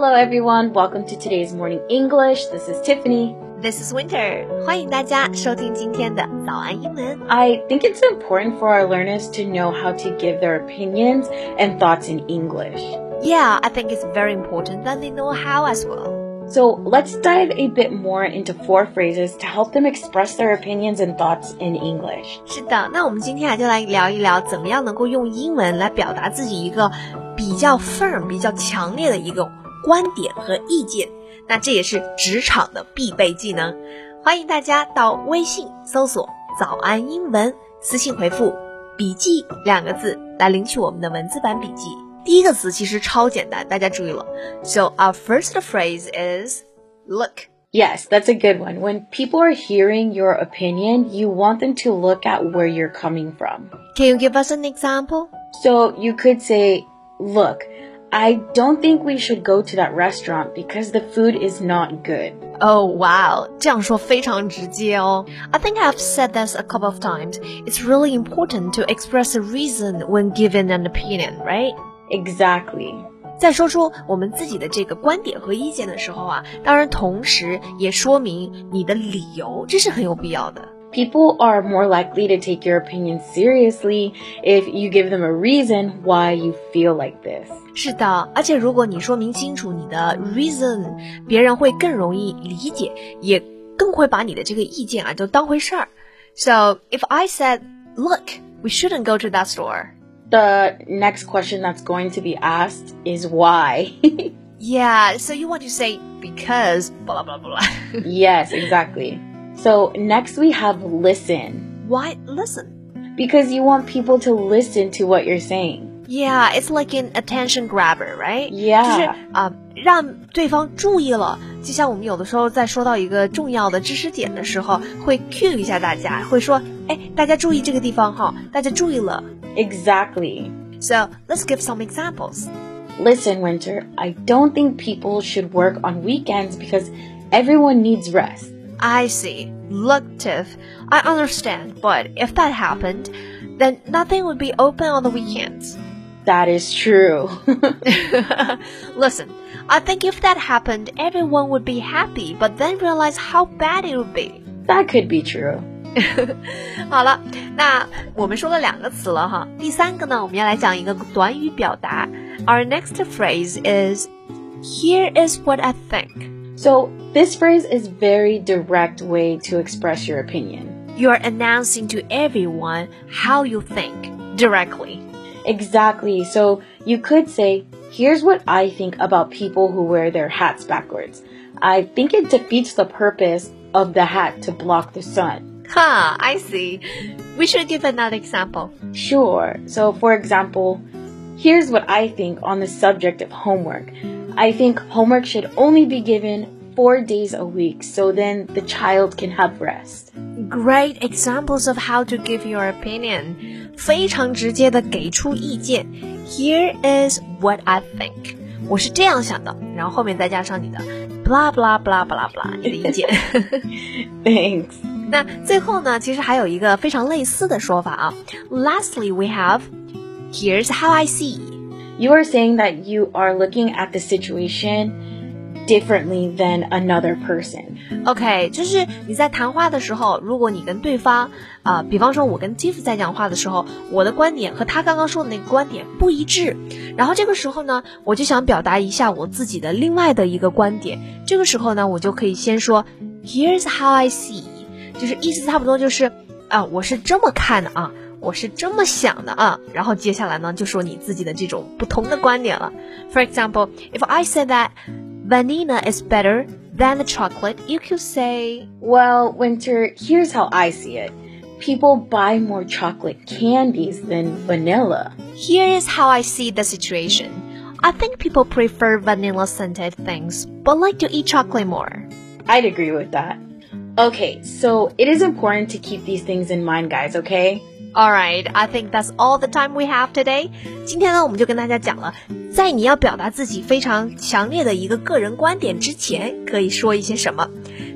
Hello everyone, welcome to today's morning English. This is Tiffany. This is Winter. 欢迎大家收听今天的早安英文。 I think it's important for our learners to know how to give their opinions and thoughts in English. Yeah, I think it's very important that they know how as well. So let's dive a bit more into four phrases to help them express their opinions and thoughts in English. 是的，那我们今天啊就来聊一聊，怎么样能够用英文来表达自己一个比较 firm、比较强烈的一个 观点和意见。那这也是职场的必备技能。欢迎大家到微信搜索“早安英文”，私信回复“笔记”两个字来领取我们的文字版笔记。第一个词其实超简单，大家注意了。So our first phrase is look. Yes, that's a good one. When people are hearing your opinion, you want them to look at where you're coming from. Can you give us an example? So you could say, Look, I don't think we should go to that restaurant because the food is not good. Oh wow，这样说非常直接哦。I think I've said this a couple of times. It's really important to express a reason when given an opinion, right? Exactly. 在说出我们自己的这个观点和意见的时候啊，当然同时也说明你的理由，这是很有必要的。 People are more likely to take your opinion seriously if you give them a reason why you feel like this. 是的，而且如果你说明清楚你的 reason，别人会更容易理解，也更会把你的这个意见啊就当回事儿。So if I said, "Look, we shouldn't go to that store," The next question that's going to be asked is why. yeah, so you want to say because blah blah blah. yes, exactly. So next we have listen. Why listen? Because you want people to listen to what you're saying. Yeah, it's like an attention grabber, right? Yeah. 就是啊、让对方注意了。就像我们有的时候在说到一个重要的知识点的时候，会 cue 一下大家，会说，哎，大家注意这个地方哈，大家注意了。 Exactly. So let's give some examples. Listen, Winter, I don't think people should work on weekends because everyone needs rest. I see. Look, Tiff, I understand, but if that happened, then nothing would be open on the weekends. That is true. Listen, I think if that happened, everyone would be happy, but then realize how bad it would be. that could be true. 好了，那我们说了两个词了哈，第三个呢，我们要来讲一个短语表达。Our next phrase is, "Here is what I think." So, this phrase is very direct way to express your opinion. You're announcing to everyone how you think directly. Exactly. So, you could say, here's what I think about people who wear their hats backwards. I think it defeats the purpose of the hat to block the sun. Huh, I see. We should give another example. Sure. So, for example, here's what I think on the subject of homework. I think homework should only be given four days a week so then the child can have rest. Great examples of how to give your opinion. 非常直接的给出意见。Here is what I think. 我是这样想的，然后后面再加上你的 blah blah blah blah blah 你的意见。 Thanks. 那最后呢，其实还有一个非常类似的说法啊。Lastly, we have here's how I see. You are saying that you are looking at the situation differently than another person. OK，就是你在谈话的时候，如果你跟对方啊、比方说我跟 Tiff 在讲话的时候，我的观点和他刚刚说的那个观点不一致，然后这个时候呢，我就想表达一下我自己的另外的一个观点。这个时候呢，我就可以先说 Here's how I see，就是意思差不多就是啊，我是这么看的啊。我是这么想的啊，然后接下来呢，就说你自己的这种不同的观点了。For example, if I said that vanilla is better than the chocolate, you could say, Well, Winter, here's how I see it. People buy more chocolate candies than vanilla. Here is how I see the situation. I think people prefer vanilla scented things, but like to eat chocolate more. I'd agree with that. Okay, so it is important to keep these things in mind, guys, okay? Alright, I think that's all the time we have today. 今天呢，我们就跟大家讲了，在你要表达自己非常强烈的一个个人观点之前，可以说一些什么。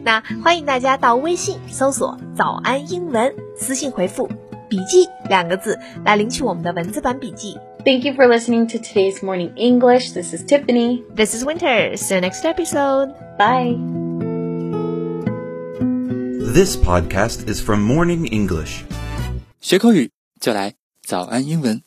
那欢迎大家到微信搜索“早安英文”，私信回复“笔 笔记两个字来领取我们的文字版笔记。 Thank you for listening to today's morning English. This is Tiffany. This is Winter. See you next episode. Bye. This podcast is from Morning English. 学口语就来早安英文。